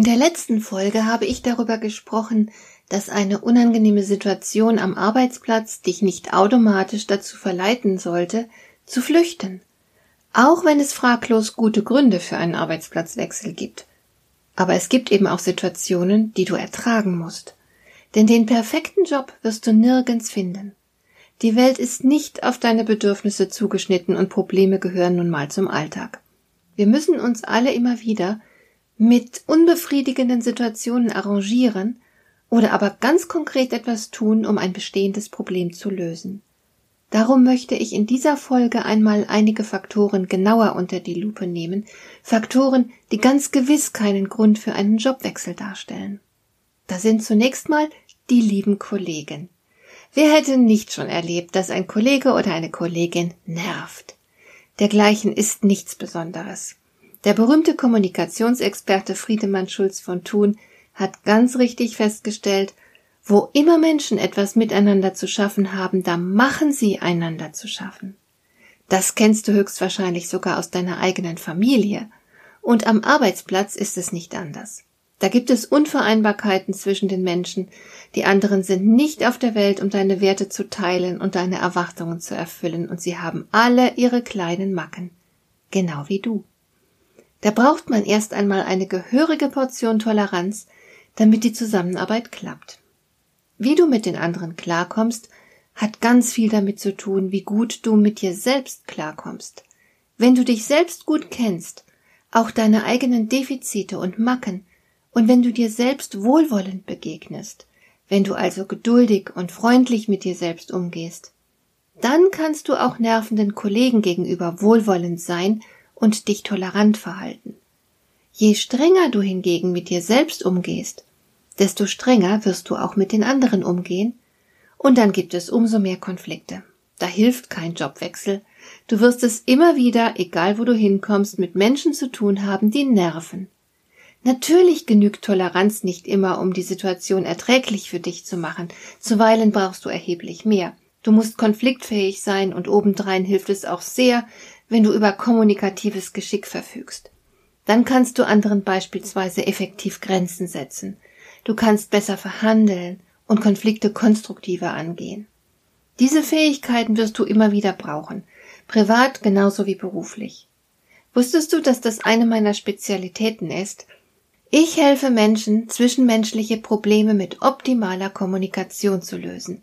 In der letzten Folge habe ich darüber gesprochen, dass eine unangenehme Situation am Arbeitsplatz dich nicht automatisch dazu verleiten sollte, zu flüchten, auch wenn es fraglos gute Gründe für einen Arbeitsplatzwechsel gibt. Aber es gibt eben auch Situationen, die du ertragen musst. Denn den perfekten Job wirst du nirgends finden. Die Welt ist nicht auf deine Bedürfnisse zugeschnitten und Probleme gehören nun mal zum Alltag. Wir müssen uns alle immer wieder mit unbefriedigenden Situationen arrangieren oder aber ganz konkret etwas tun, um ein bestehendes Problem zu lösen. Darum möchte ich in dieser Folge einmal einige Faktoren genauer unter die Lupe nehmen, Faktoren, die ganz gewiss keinen Grund für einen Jobwechsel darstellen. Da sind zunächst mal die lieben Kollegen. Wer hätte nicht schon erlebt, dass ein Kollege oder eine Kollegin nervt? Dergleichen ist nichts Besonderes. Der berühmte Kommunikationsexperte Friedemann Schulz von Thun hat ganz richtig festgestellt, wo immer Menschen etwas miteinander zu schaffen haben, da machen sie einander zu schaffen. Das kennst du höchstwahrscheinlich sogar aus deiner eigenen Familie. Und am Arbeitsplatz ist es nicht anders. Da gibt es Unvereinbarkeiten zwischen den Menschen, die anderen sind nicht auf der Welt, um deine Werte zu teilen und deine Erwartungen zu erfüllen, und sie haben alle ihre kleinen Macken. Genau wie du. Da braucht man erst einmal eine gehörige Portion Toleranz, damit die Zusammenarbeit klappt. Wie du mit den anderen klarkommst, hat ganz viel damit zu tun, wie gut du mit dir selbst klarkommst. Wenn du dich selbst gut kennst, auch deine eigenen Defizite und Macken, und wenn du dir selbst wohlwollend begegnest, wenn du also geduldig und freundlich mit dir selbst umgehst, dann kannst du auch nervenden Kollegen gegenüber wohlwollend sein und dich tolerant verhalten. Je strenger du hingegen mit dir selbst umgehst, desto strenger wirst du auch mit den anderen umgehen, und dann gibt es umso mehr Konflikte. Da hilft kein Jobwechsel. Du wirst es immer wieder, egal wo du hinkommst, mit Menschen zu tun haben, die nerven. Natürlich genügt Toleranz nicht immer, um die Situation erträglich für dich zu machen. Zuweilen brauchst du erheblich mehr. Du musst konfliktfähig sein und obendrein hilft es auch sehr, wenn du über kommunikatives Geschick verfügst. Dann kannst du anderen beispielsweise effektiv Grenzen setzen. Du kannst besser verhandeln und Konflikte konstruktiver angehen. Diese Fähigkeiten wirst du immer wieder brauchen, privat genauso wie beruflich. Wusstest du, dass das eine meiner Spezialitäten ist? Ich helfe Menschen, zwischenmenschliche Probleme mit optimaler Kommunikation zu lösen.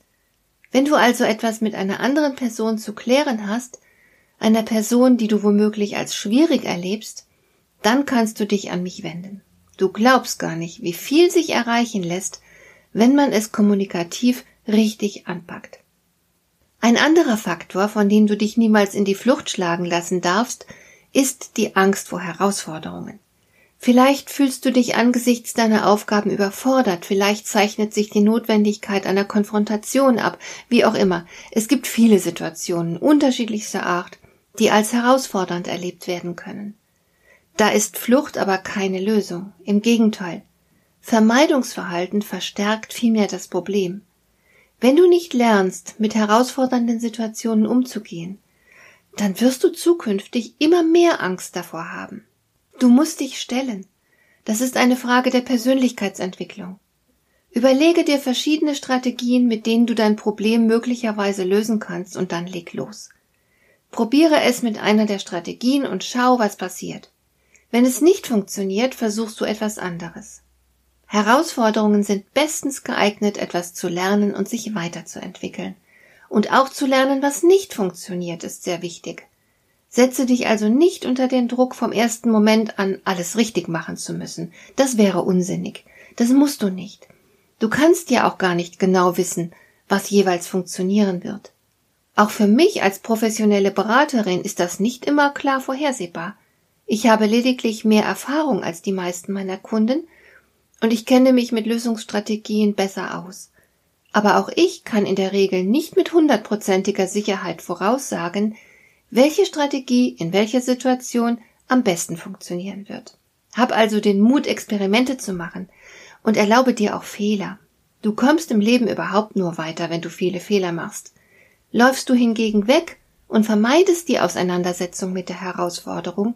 Wenn du also etwas mit einer anderen Person zu klären hast, einer Person, die du womöglich als schwierig erlebst, dann kannst du dich an mich wenden. Du glaubst gar nicht, wie viel sich erreichen lässt, wenn man es kommunikativ richtig anpackt. Ein anderer Faktor, von dem du dich niemals in die Flucht schlagen lassen darfst, ist die Angst vor Herausforderungen. Vielleicht fühlst du dich angesichts deiner Aufgaben überfordert, vielleicht zeichnet sich die Notwendigkeit einer Konfrontation ab, wie auch immer. Es gibt viele Situationen unterschiedlichster Art, die als herausfordernd erlebt werden können. Da ist Flucht aber keine Lösung. Im Gegenteil. Vermeidungsverhalten verstärkt vielmehr das Problem. Wenn du nicht lernst, mit herausfordernden Situationen umzugehen, dann wirst du zukünftig immer mehr Angst davor haben. Du musst dich stellen. Das ist eine Frage der Persönlichkeitsentwicklung. Überlege dir verschiedene Strategien, mit denen du dein Problem möglicherweise lösen kannst, und dann leg los. Probiere es mit einer der Strategien und schau, was passiert. Wenn es nicht funktioniert, versuchst du etwas anderes. Herausforderungen sind bestens geeignet, etwas zu lernen und sich weiterzuentwickeln. Und auch zu lernen, was nicht funktioniert, ist sehr wichtig. Setze dich also nicht unter den Druck, vom ersten Moment an alles richtig machen zu müssen. Das wäre unsinnig. Das musst du nicht. Du kannst ja auch gar nicht genau wissen, was jeweils funktionieren wird. Auch für mich als professionelle Beraterin ist das nicht immer klar vorhersehbar. Ich habe lediglich mehr Erfahrung als die meisten meiner Kunden und ich kenne mich mit Lösungsstrategien besser aus. Aber auch ich kann in der Regel nicht mit hundertprozentiger Sicherheit voraussagen, welche Strategie in welcher Situation am besten funktionieren wird. Hab also den Mut, Experimente zu machen und erlaube dir auch Fehler. Du kommst im Leben überhaupt nur weiter, wenn du viele Fehler machst. Läufst du hingegen weg und vermeidest die Auseinandersetzung mit der Herausforderung,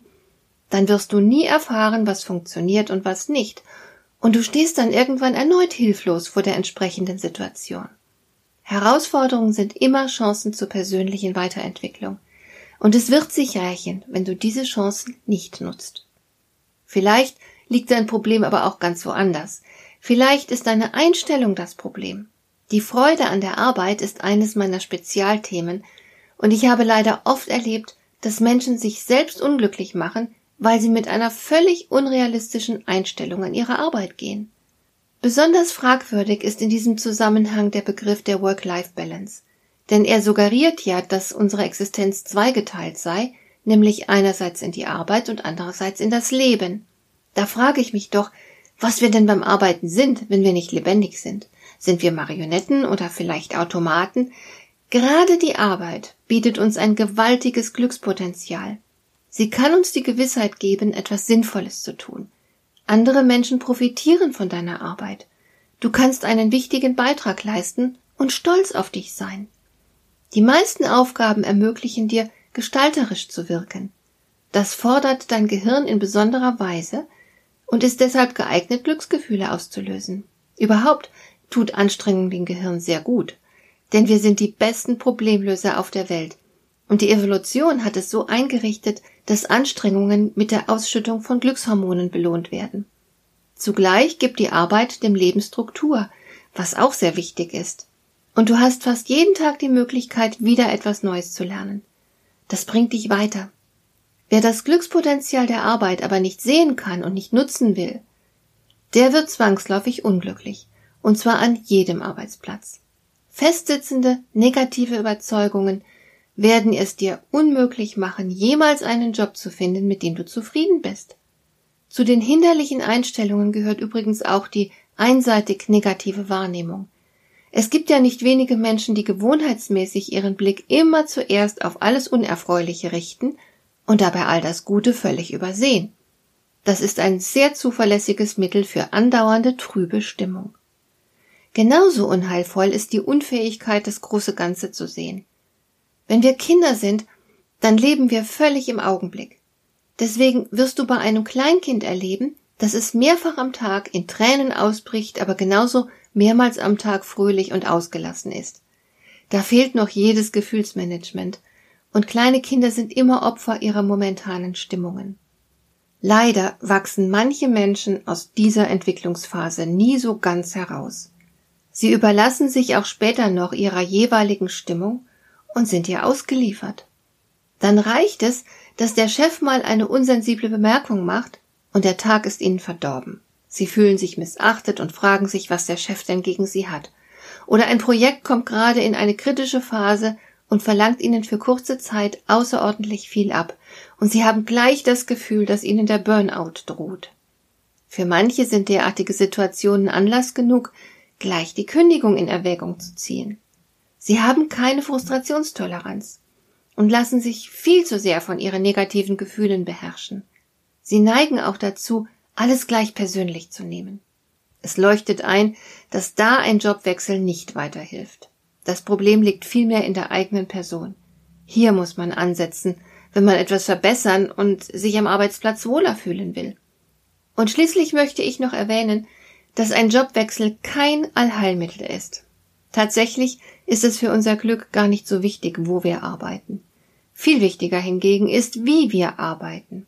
dann wirst du nie erfahren, was funktioniert und was nicht, und du stehst dann irgendwann erneut hilflos vor der entsprechenden Situation. Herausforderungen sind immer Chancen zur persönlichen Weiterentwicklung, und es wird sich rächen, wenn du diese Chancen nicht nutzt. Vielleicht liegt dein Problem aber auch ganz woanders. Vielleicht ist deine Einstellung das Problem. Die Freude an der Arbeit ist eines meiner Spezialthemen, und ich habe leider oft erlebt, dass Menschen sich selbst unglücklich machen, weil sie mit einer völlig unrealistischen Einstellung an ihre Arbeit gehen. Besonders fragwürdig ist in diesem Zusammenhang der Begriff der Work-Life-Balance, denn er suggeriert ja, dass unsere Existenz zweigeteilt sei, nämlich einerseits in die Arbeit und andererseits in das Leben. Da frage ich mich doch, was wir denn beim Arbeiten sind, wenn wir nicht lebendig sind. Sind wir Marionetten oder vielleicht Automaten? Gerade die Arbeit bietet uns ein gewaltiges Glückspotenzial. Sie kann uns die Gewissheit geben, etwas Sinnvolles zu tun. Andere Menschen profitieren von deiner Arbeit. Du kannst einen wichtigen Beitrag leisten und stolz auf dich sein. Die meisten Aufgaben ermöglichen dir, gestalterisch zu wirken. Das fordert dein Gehirn in besonderer Weise und ist deshalb geeignet, Glücksgefühle auszulösen. Überhaupt tut Anstrengung dem Gehirn sehr gut, denn wir sind die besten Problemlöser auf der Welt, und die Evolution hat es so eingerichtet, dass Anstrengungen mit der Ausschüttung von Glückshormonen belohnt werden. Zugleich gibt die Arbeit dem Leben Struktur, was auch sehr wichtig ist. Und du hast fast jeden Tag die Möglichkeit, wieder etwas Neues zu lernen. Das bringt dich weiter. Wer das Glückspotenzial der Arbeit aber nicht sehen kann und nicht nutzen will, der wird zwangsläufig unglücklich, und zwar an jedem Arbeitsplatz. Festsitzende negative Überzeugungen werden es dir unmöglich machen, jemals einen Job zu finden, mit dem du zufrieden bist. Zu den hinderlichen Einstellungen gehört übrigens auch die einseitig negative Wahrnehmung. Es gibt ja nicht wenige Menschen, die gewohnheitsmäßig ihren Blick immer zuerst auf alles Unerfreuliche richten und dabei all das Gute völlig übersehen. Das ist ein sehr zuverlässiges Mittel für andauernde trübe Stimmung. Genauso unheilvoll ist die Unfähigkeit, das große Ganze zu sehen. Wenn wir Kinder sind, dann leben wir völlig im Augenblick. Deswegen wirst du bei einem Kleinkind erleben, dass es mehrfach am Tag in Tränen ausbricht, aber genauso mehrmals am Tag fröhlich und ausgelassen ist. Da fehlt noch jedes Gefühlsmanagement, und kleine Kinder sind immer Opfer ihrer momentanen Stimmungen. Leider wachsen manche Menschen aus dieser Entwicklungsphase nie so ganz heraus. Sie überlassen sich auch später noch ihrer jeweiligen Stimmung und sind ihr ausgeliefert. Dann reicht es, dass der Chef mal eine unsensible Bemerkung macht und der Tag ist ihnen verdorben. Sie fühlen sich missachtet und fragen sich, was der Chef denn gegen sie hat. Oder ein Projekt kommt gerade in eine kritische Phase und verlangt ihnen für kurze Zeit außerordentlich viel ab, und sie haben gleich das Gefühl, dass ihnen der Burnout droht. Für manche sind derartige Situationen Anlass genug, gleich die Kündigung in Erwägung zu ziehen. Sie haben keine Frustrationstoleranz und lassen sich viel zu sehr von ihren negativen Gefühlen beherrschen. Sie neigen auch dazu, alles gleich persönlich zu nehmen. Es leuchtet ein, dass da ein Jobwechsel nicht weiterhilft. Das Problem liegt vielmehr in der eigenen Person. Hier muss man ansetzen, wenn man etwas verbessern und sich am Arbeitsplatz wohler fühlen will. Und schließlich möchte ich noch erwähnen, dass ein Jobwechsel kein Allheilmittel ist. Tatsächlich ist es für unser Glück gar nicht so wichtig, wo wir arbeiten. Viel wichtiger hingegen ist, wie wir arbeiten.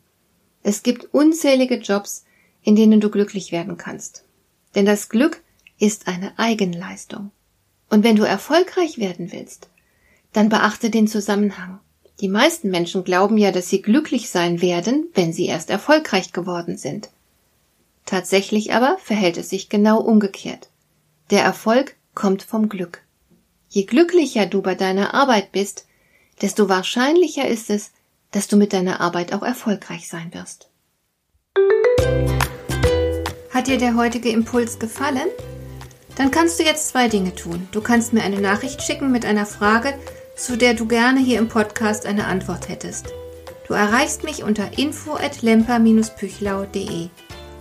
Es gibt unzählige Jobs, in denen du glücklich werden kannst. Denn das Glück ist eine Eigenleistung. Und wenn du erfolgreich werden willst, dann beachte den Zusammenhang. Die meisten Menschen glauben ja, dass sie glücklich sein werden, wenn sie erst erfolgreich geworden sind. Tatsächlich aber verhält es sich genau umgekehrt. Der Erfolg kommt vom Glück. Je glücklicher du bei deiner Arbeit bist, desto wahrscheinlicher ist es, dass du mit deiner Arbeit auch erfolgreich sein wirst. Hat dir der heutige Impuls gefallen? Dann kannst du jetzt zwei Dinge tun. Du kannst mir eine Nachricht schicken mit einer Frage, zu der du gerne hier im Podcast eine Antwort hättest. Du erreichst mich unter info@lemper-püchlau.de.